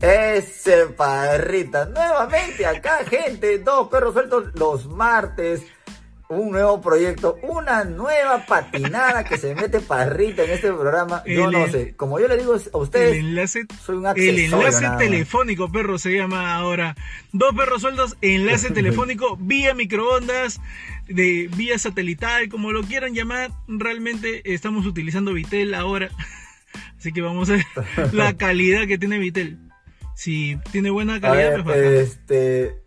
Ese parrita, nuevamente acá, gente, dos perros sueltos los martes, un nuevo proyecto, una nueva patinada que se mete parrita en este programa. Yo no sé, como yo le digo a ustedes, el enlace, soy un El enlace telefónico, perro, se llama ahora. Dos perros sueltos, enlace telefónico, vía microondas, de vía satelital, como lo quieran llamar. Realmente estamos utilizando Vitel ahora. Así que vamos a ver la calidad que tiene Vitel. Si tiene buena calidad, pues Este.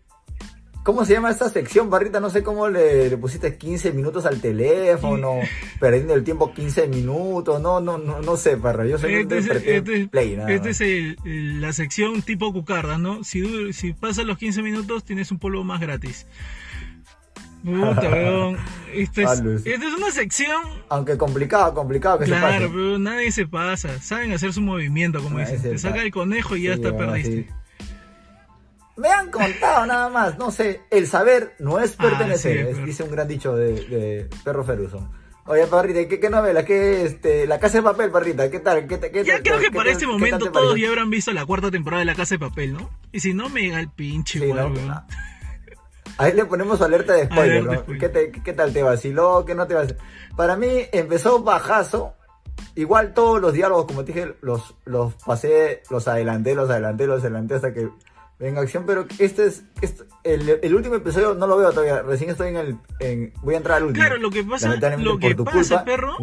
¿Cómo se llama esta sección, Barrita? No sé cómo le, pusiste 15 minutos al teléfono, perdiendo el tiempo 15 minutos, no, no, no, no sé, Parra, yo soy este, es, este, play, Esta es la sección tipo cucarda, ¿no? Si, si pasas los 15 minutos, tienes un polvo más gratis. Puta, weón. Esta es, una sección. Aunque complicado, complicado que claro, se pase. pero nadie se pasa. Saben hacer su movimiento, como dicen. Te saca el conejo y ya está perdiste. Me han contado nada más, no sé, el saber no es ah, pertenecer, dice un gran dicho de, Perro Feruso. Oye, Parrita, ¿qué, qué novela? ¿Qué, este, La Casa de Papel, Parrita? ¿Qué tal? ¿Qué, qué, ya creo que para este momento todos ya habrán visto la cuarta temporada de La Casa de Papel, ¿no? Y si no, me llega el pinche, sí, Ahí le ponemos alerta de spoiler, ¿no? ¿Qué, tal te vaciló? ¿Qué no te vaciló? Para mí empezó bajazo. Igual todos los diálogos, como te dije, los, los pasé, los adelanté, los adelanté, los adelanté hasta que venga acción. Pero este es, este, el, último episodio no lo veo todavía. Recién estoy en el. En, voy a entrar al último. Claro, lo que pasa, lo que pasa, perro.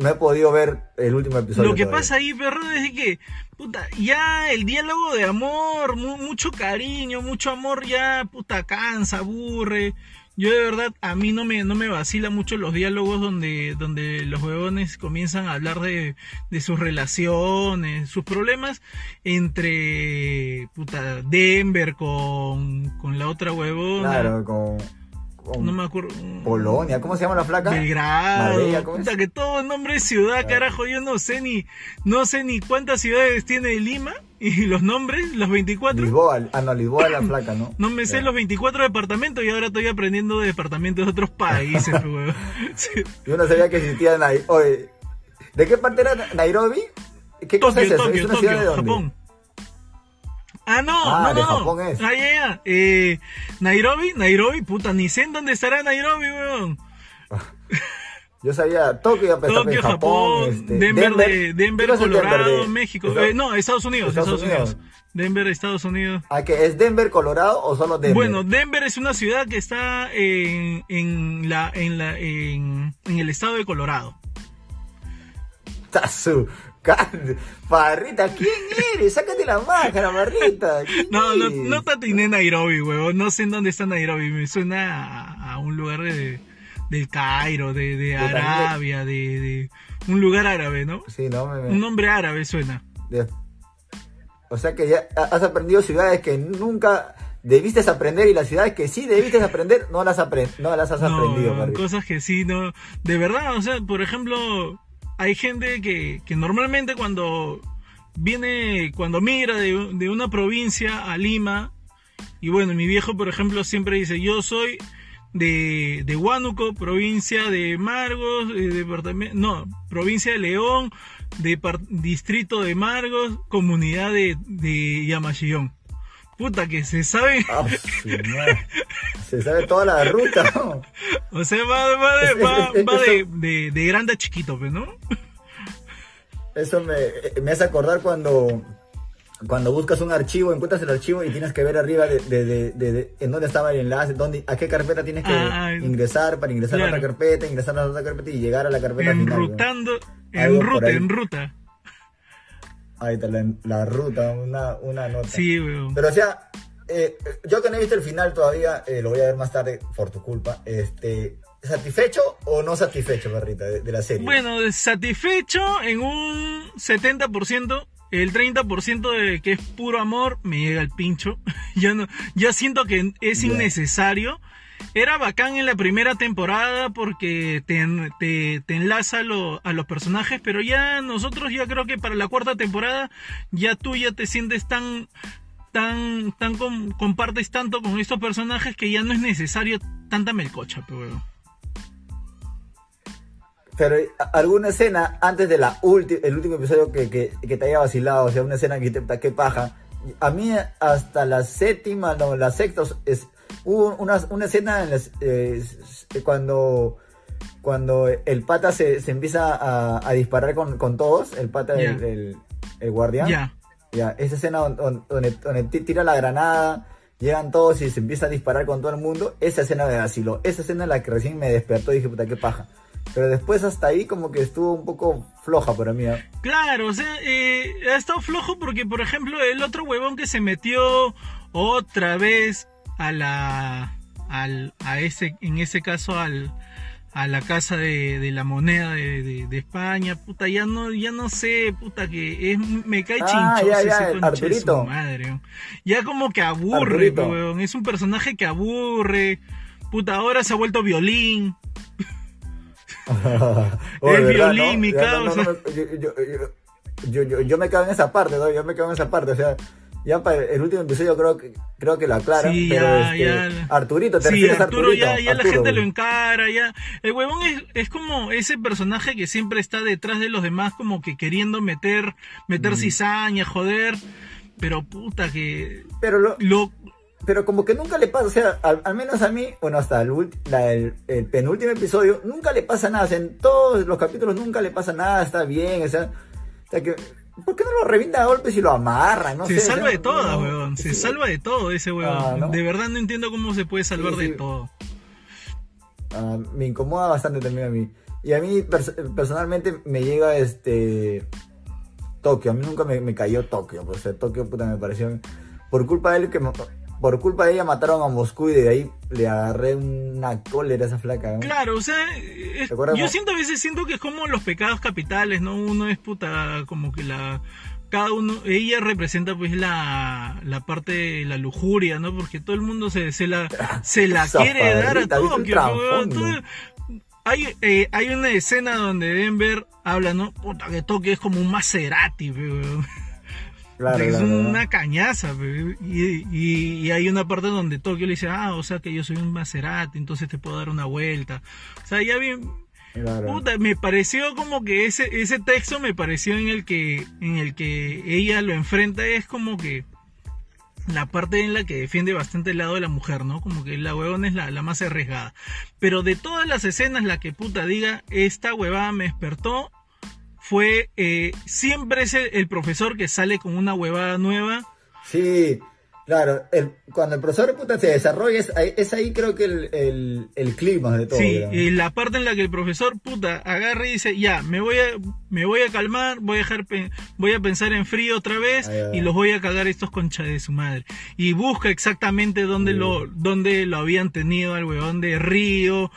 No, he podido ver el último episodio. Lo que pasa ahí, perro, es que puta, ya el diálogo de amor, mucho cariño, mucho amor ya, puta, cansa, aburre. Yo de verdad, a mí no me, no me vacila mucho los diálogos donde, donde los huevones comienzan a hablar de, de sus relaciones, sus problemas entre, puta, Denver con, con la otra huevona. Claro, con no me acuerdo. Polonia, ¿cómo se llama la flaca? Belgrado. Puta, que todo nombre de ciudad, carajo, yo no sé ni no sé ni cuántas ciudades tiene Lima y los nombres, los 24. Lisboa, ah no, Lisboa la flaca, ¿no? No me sé los 24 departamentos y ahora estoy aprendiendo de departamentos de otros países, pues, Yo no sabía que existía Nairobi. Oye, ¿de qué parte era Nairobi? ¿Qué cosa es eso? ¿Es una ciudad de dónde? Japón. Ah, no, ah, no, no. Japón es. Ah, ya, ya. Eh, Nairobi, Nairobi, puta, ni sé en dónde estará Nairobi, weón. Yo sabía Tokio, Tokio, Japón, Japón este, Denver, Denver, Denver Colorado, México. Eh, no, Estados Unidos, Estados, Unidos. Denver, Estados Unidos. ¿Ah, que es Denver, Colorado o solo Denver? Bueno, Denver es una ciudad que está en, en la, en la, en, en el estado de Colorado. Tazu. Parrita, ¿quién eres? Sácate la máscara, Parrita. No, no, no te atiné Nairobi, huevón. No sé en dónde está Nairobi. Me suena a, un lugar de, del Cairo, de, de Arabia, de, de, un lugar árabe, ¿no? Sí, no, me, Un nombre árabe suena. O sea que ya has aprendido ciudades que nunca debiste aprender y las ciudades que sí debiste aprender no las, no las has aprendido. No, cosas que sí, no. De verdad, o sea, por ejemplo, hay gente que, normalmente cuando viene, cuando migra de, una provincia a Lima, y bueno, mi viejo, por ejemplo, siempre dice, yo soy de, de Huánuco, provincia de Margos, eh, departamento, no, provincia de León, de distrito de Margos, comunidad de, de Yamashillón. Puta que se sabe. Ah, se sabe toda la ruta, O sea, va, de, de, grande a chiquito, pues, ¿no? Eso me, me hace acordar cuando, cuando buscas un archivo, encuentras el archivo y tienes que ver arriba de, en dónde estaba el enlace, dónde, a qué carpeta tienes que ah, ingresar para ingresar a otra carpeta, ingresar a otra carpeta y llegar a la carpeta Enrutando, final. En ruta, en ruta. Ahí está la, ruta, una, una nota. Sí, weón. Pero o sea, eh, yo que no he visto el final todavía, eh, lo voy a ver más tarde por tu culpa. Este, ¿Satisfecho o no satisfecho, Barrita, de, la serie? Bueno, satisfecho en un 70%. El 30% de que es puro amor me llega al pincho. ya no, ya siento que es innecesario. Era bacán en la primera temporada porque te, te, enlaza a los personajes, pero ya nosotros ya creo que para la cuarta temporada ya tú ya te sientes tan tan tan compartes tanto con estos personajes que ya no es necesario tanta melcocha, pero pero alguna escena antes de la el último episodio que, te haya vacilado, o sea, una escena que te qué paja, a mí hasta la séptima, no, la sexta, es, hubo una, una escena en las, eh, cuando, cuando el pata se, se empieza a, a, disparar con, con todos, el pata, Ya. el, el, el guardián. Ya. Ya, esa escena donde, donde, donde ti- tira la granada, llegan todos y se empieza a disparar con todo el mundo, esa escena me vaciló. Esa escena es la que recién me despertó y dije, puta, qué paja. Pero después hasta ahí como que estuvo un poco floja para mí. ¿eh? Claro, o sea, eh, ha estado flojo porque, por ejemplo, el otro huevón que se metió otra vez a la, al, a ese, en ese caso al, a la casa de, de la moneda de, de- de España, puta, ya no, ya no sé, puta, que es, me cae Ah, chinchoso ya, ya, ese de su madre. Ya como que aburre, weón, es un personaje que aburre, puta, ahora se ha vuelto violín, El ¿verdad, violín, mi causa. yo, yo- yo- me cago en esa parte, ¿no? Yo me cago en esa parte, o sea, ya para el último episodio creo que, creo que lo aclaran, Sí, pero ya, este, ya. Arturito, ¿te Sí, Arturo Arturito? ya, ya la Arturo, gente lo encara, ya. El huevón es, es como ese personaje que siempre está detrás de los demás, como que queriendo meter, meter cizaña, joder. Pero puta que Pero lo, lo pero como que nunca le pasa, o sea, al, al menos a mí, bueno, hasta el, la- el, el penúltimo episodio, nunca le pasa nada, o sea, en todos los capítulos nunca le pasa nada, está bien, o sea, o sea que, ¿por qué no lo revienta a golpes y lo amarra? No se sé, salva de todas, no, huevón. Se sí. salva de todo ese huevón. Ah, ¿no? De verdad no entiendo cómo se puede salvar Sí, de todo. Ah, me incomoda bastante también a mí. Y a mí pers- personalmente me llega este Tokio. A mí nunca me, me cayó Tokio. Pues, o sea, Tokio puta me pareció. Por culpa de él que ma- por culpa de ella mataron a Moscú y de ahí le agarré una cólera a esa flaca. ¿no? Claro, o sea, es- ¿Te acuerdas, yo siento a veces siento que es como los pecados capitales, ¿no? Uno es puta, como que la cada uno, ella representa pues la, la parte de la lujuria, ¿no? Porque todo el mundo se, se la, se la quiere dar a trasfondo? Todo- hay, eh, hay una escena donde Denver habla, ¿no? Puta, que Tokio es como un Maserati, weón. Claro, es claro, claro. una cañaza, y, y, y hay una parte donde Tokio le dice, ah, o sea que yo soy un Maserati, entonces te puedo dar una vuelta. O sea, ya bien, puta, me pareció como que ese, ese texto me pareció en el que, en el que ella lo enfrenta, es como que la parte en la que defiende bastante el lado de la mujer, ¿no? Como que la huevona es la, la más arriesgada. Pero de todas las escenas, la que puta diga, esta huevada me despertó, fue eh, siempre es el, el profesor que sale con una huevada nueva. Sí, claro. El, cuando el profesor puta se desarrolla, es ahí, es ahí creo que el, el, clima de todo. Sí, la parte en la que el profesor puta agarra y dice, ya, me voy a, me voy a calmar, voy a dejar, voy a pensar en frío otra vez y los voy a cagar estos concha de su madre. Y busca exactamente dónde Sí. lo, dónde lo habían tenido al huevón de Río,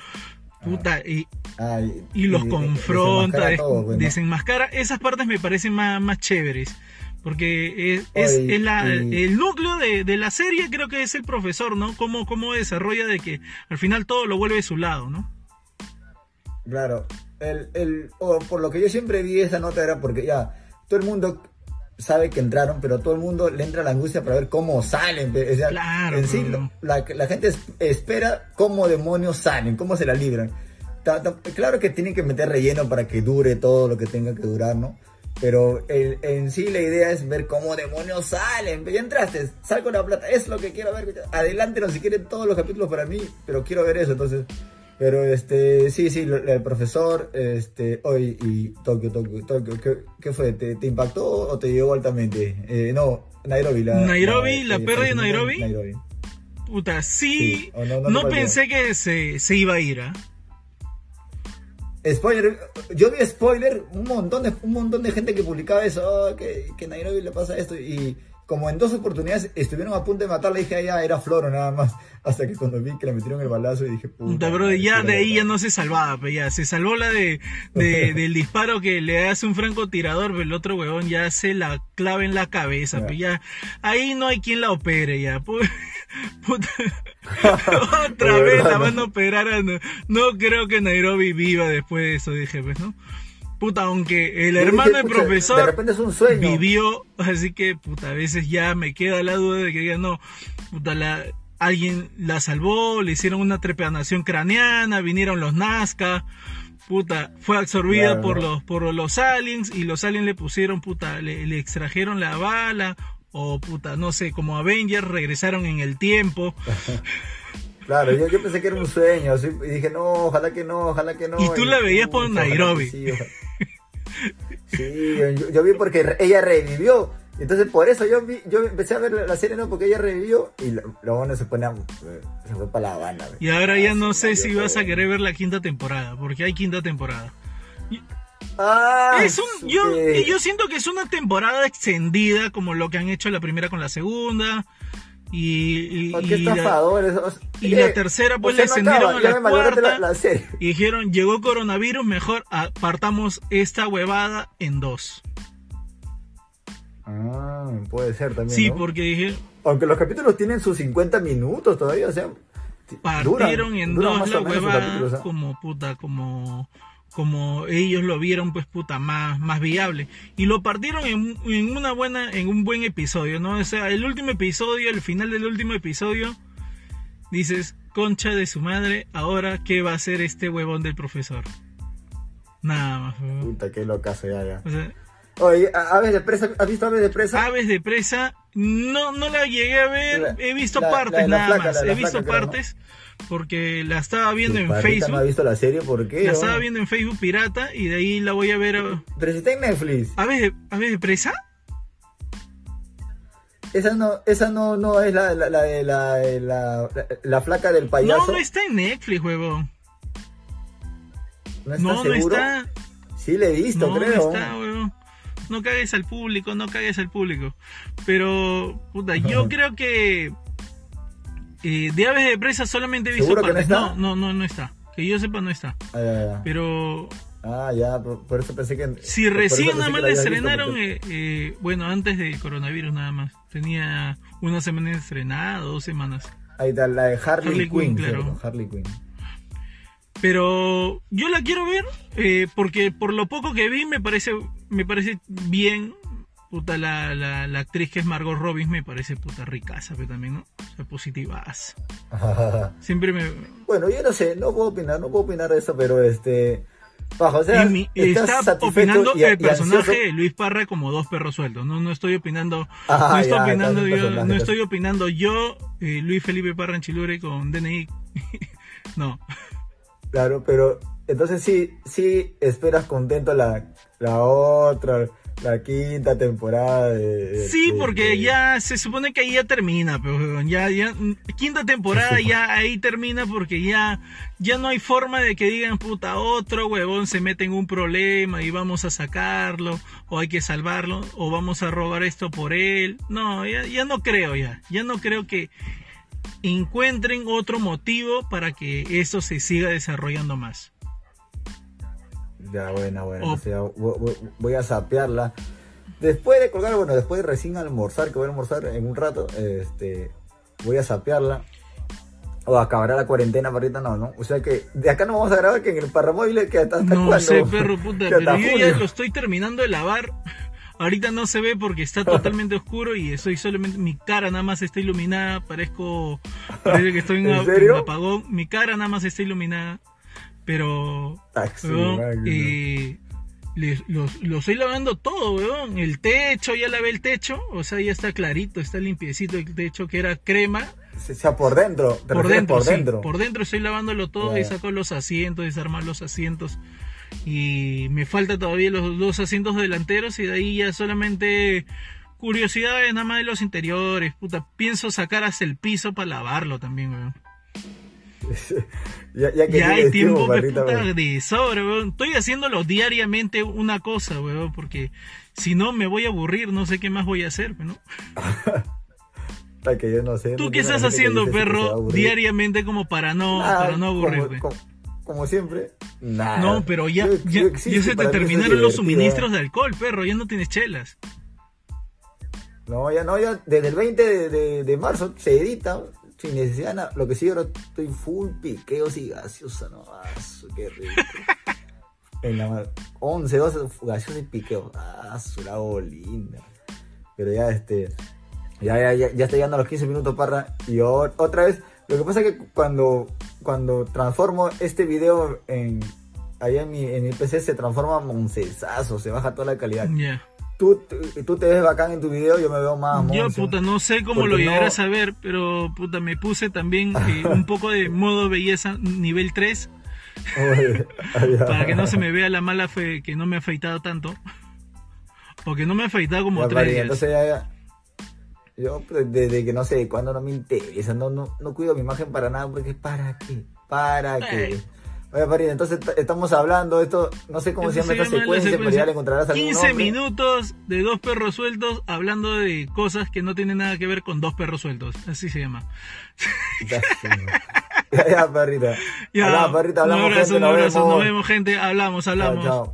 puta, y, Ah, y los y- confronta, desenmascara des- todo, pues, ¿no? desenmascara. Esas partes me parecen más, más chéveres. Porque es, es- la- y- el núcleo de, de la serie, creo que es el profesor, ¿no? Cómo, cómo desarrolla de que al final todo lo vuelve de su lado, ¿no? Claro, el, el, o por lo que yo siempre vi esa nota era porque ya todo el mundo sabe que entraron, pero todo el mundo le entra la angustia para ver cómo salen. o sea, Claro, en sí, la, la gente es- espera cómo demonios salen, cómo se la libran. Ta- ta- claro que tienen que meter relleno para que dure todo lo que tenga que durar, ¿no? Pero el- en sí la idea es ver cómo demonios salen. Ya entraste, sal con la plata, es lo que quiero ver. Adelántenos si quieren todos los capítulos para mí, pero quiero ver eso, entonces. Pero este, sí, sí, el profesor, este, hoy y Tokio, Tokio, Tokio, ¿qué, qué fue? ¿Te, te impactó o te llegó altamente? Eh, no, Nairobi, la. Nairobi, la eh, perra de Nairobi. Nairobi. Puta, sí. No- pensé que se, se iba a ir, ¿ah? Spoiler, yo vi spoiler, un montón de, un montón de gente que publicaba eso, oh, que, que Nairobi le pasa esto, y como en dos oportunidades estuvieron a punto de matarla, dije, ah, ya era Floro nada más, hasta que cuando vi que le metieron el balazo y dije, puta. Bro, ya de ahí ya no se salvaba, pero ya se salvó la de, de- del disparo que le hace un francotirador, pero el otro huevón ya se la clava en la cabeza, pero ya ahí no hay quien la opere ya. pu- Puta, otra vez la van a operar, a- no, no creo que Nairobi viva después de eso, dije, pues, ¿no? Puta, aunque el hermano del profesor De repente es un sueño. vivió, así que puta, a veces ya me queda la duda de que digan, no, puta, la, alguien la salvó, le hicieron una trepanación craneana, vinieron los Nazca, puta, fue absorbida Claro. por los, por los aliens y los aliens le pusieron, puta, le, le extrajeron la bala, O puta, no sé, como Avengers regresaron en el tiempo. Claro, yo, yo, pensé que era un sueño, y dije, no, ojalá que no, ojalá que no. Y tú la veías por Nairobi. Sí, yo, vi porque ella revivió. Entonces por eso yo vi, yo empecé a ver la serie, ¿no? Porque ella revivió y luego bueno, se pone se fue para La Habana. Y ahora ya no sé si vas a querer ver la quinta temporada, porque hay quinta temporada. Ah, es un, yo, yo siento que es una temporada extendida como lo que han hecho la primera con la segunda. Y, y, y, la, y la, eh, tercera pues le extendieron a la cuarta y dijeron llegó coronavirus mejor apartamos esta huevada en dos ah puede ser también sí porque dije aunque los capítulos tienen sus 50 minutos todavía o sea partieron en dos la huevada como puta como como ellos lo vieron pues puta más, más viable. Y lo partieron en, en, una buena en un buen episodio no o sea el último episodio el final del último episodio dices concha de su madre ahora qué va a hacer este huevón del profesor nada más puta qué locazo ya ya. Oye, Aves de Presa, ¿has visto Aves de Presa? Aves de Presa, no, no la llegué a ver, he visto partes nada más, he visto partes, porque la estaba viendo en Facebook. no ha visto la serie? ¿Por qué? La estaba viendo en Facebook pirata y de ahí la voy a ver. Pero si está en Netflix. ¿Aves de, de presa? Esa no, esa no, no es la, la, la, la, la, flaca del payaso. No, no está en Netflix, huevón. ¿No, está no, no está. Sí, le he visto, creo. No está, huevón. No cagues al público, no cagues al público. Pero, puta, yo creo que eh, de aves de presa solamente he visto partes. No, no, no, no, está. Que yo sepa, no está. Ah, Pero. Ah, ya, por, eso pensé que. Si recién nada más le estrenaron, eh, eh, bueno, antes del coronavirus nada más. Tenía una semana estrenada, dos semanas. Ahí está, la de Harley, Quinn, claro. Harley Quinn. Pero yo la quiero ver eh, porque por lo poco que vi me parece, me parece bien Puta, la, la, la, actriz que es Margot Robbins me parece puta ricaza, pero también, ¿no? O sea, positivas. Siempre me... Bueno, yo no sé, no puedo opinar, no puedo opinar de eso, pero este... Bajo, o sea, está opinando el personaje de Luis Parra como dos perros sueltos. No, no estoy opinando, ah, no, estoy opinando yo, no estoy opinando yo, eh, Luis Felipe Parra en Chilure con DNI. no. Claro, pero entonces sí, sí esperas contento la, la otra la quinta temporada de... sí, porque ya se supone que ahí ya termina, pero ya, ya, quinta temporada ya ahí termina porque ya, ya no hay forma de que digan, puta, otro huevón se mete en un problema y vamos a sacarlo, o hay que salvarlo, o vamos a robar esto por él. No, ya, ya no creo ya, ya no creo que encuentren otro motivo para que eso se siga desarrollando más. Ya, buena, buena. voy, a sapearla. Después de colgar, bueno, después de recién almorzar, que voy a almorzar en un rato, este, voy a sapearla. O acabará la cuarentena, ahorita no, ¿no? O sea que de acá no vamos a grabar que en el parramóvil que hasta, hasta No sé, perro puta, pero yo ya lo estoy terminando de lavar. Ahorita no se ve porque está totalmente oscuro y estoy solamente, mi cara nada más está iluminada, parezco, parece que estoy en, ¿En un apagón, mi cara nada más está iluminada. Pero, ah, eh, lo, estoy lavando todo, weón. El techo, ya lavé el techo, o sea, ya está clarito, está limpiecito el techo que era crema. O sea, por dentro, por dentro, por dentro. por dentro estoy lavándolo todo y saco los asientos, desarmar los asientos. Y me falta todavía los dos asientos delanteros y de ahí ya solamente curiosidades nada más de los interiores. Puta, pienso sacar hasta el piso para lavarlo también, weón. ya, ya, hay tiempo puta, de sobra, Estoy haciéndolo diariamente una cosa, weón, porque si no me voy a aburrir, no sé qué más voy a hacer, ¿no? que yo no sé. ¿Tú qué estás haciendo, perro, diariamente como para no, para no aburrirte? Como, siempre, nada. No, pero ya, ya, se te terminaron los suministros de alcohol, perro, ya no tienes chelas. No, ya no, ya desde el 20 de, de marzo se edita, sin necesidad Lo que sí, ahora estoy full piqueos y gaseosa, no, qué rico. en la 11, 12 gaseosa y piqueos, ah, su linda. Pero ya, este, ya, ya, ya, ya está llegando a los 15 minutos, parra. Y otra vez, lo que pasa es que cuando, cuando transformo este video en, allá en mi, en mi PC se transforma en moncesazo, se baja toda la calidad. Tú, tú te ves bacán en tu video, yo me veo más Yo, puta, no sé cómo lo llegarás a ver, pero, puta, me puse también eh, un poco de modo belleza nivel 3. para que no se me vea la mala fe que no me he afeitado tanto. O que no me he afeitado como tres días. Entonces ya, yo desde que no sé cuándo no me interesa, no, no, no cuido mi imagen para nada, porque ¿para qué? ¿Para qué? Oye, Parida, entonces estamos hablando de esto, no sé cómo se llama esta secuencia, pero ya le encontrarás algún 15 minutos de dos perros sueltos hablando de cosas que no tienen nada que ver con dos perros sueltos. Así se llama. Ya, ya, perrita. Ya, perrita, hablamos, un abrazo, un abrazo, nos vemos, gente, hablamos, hablamos. chao.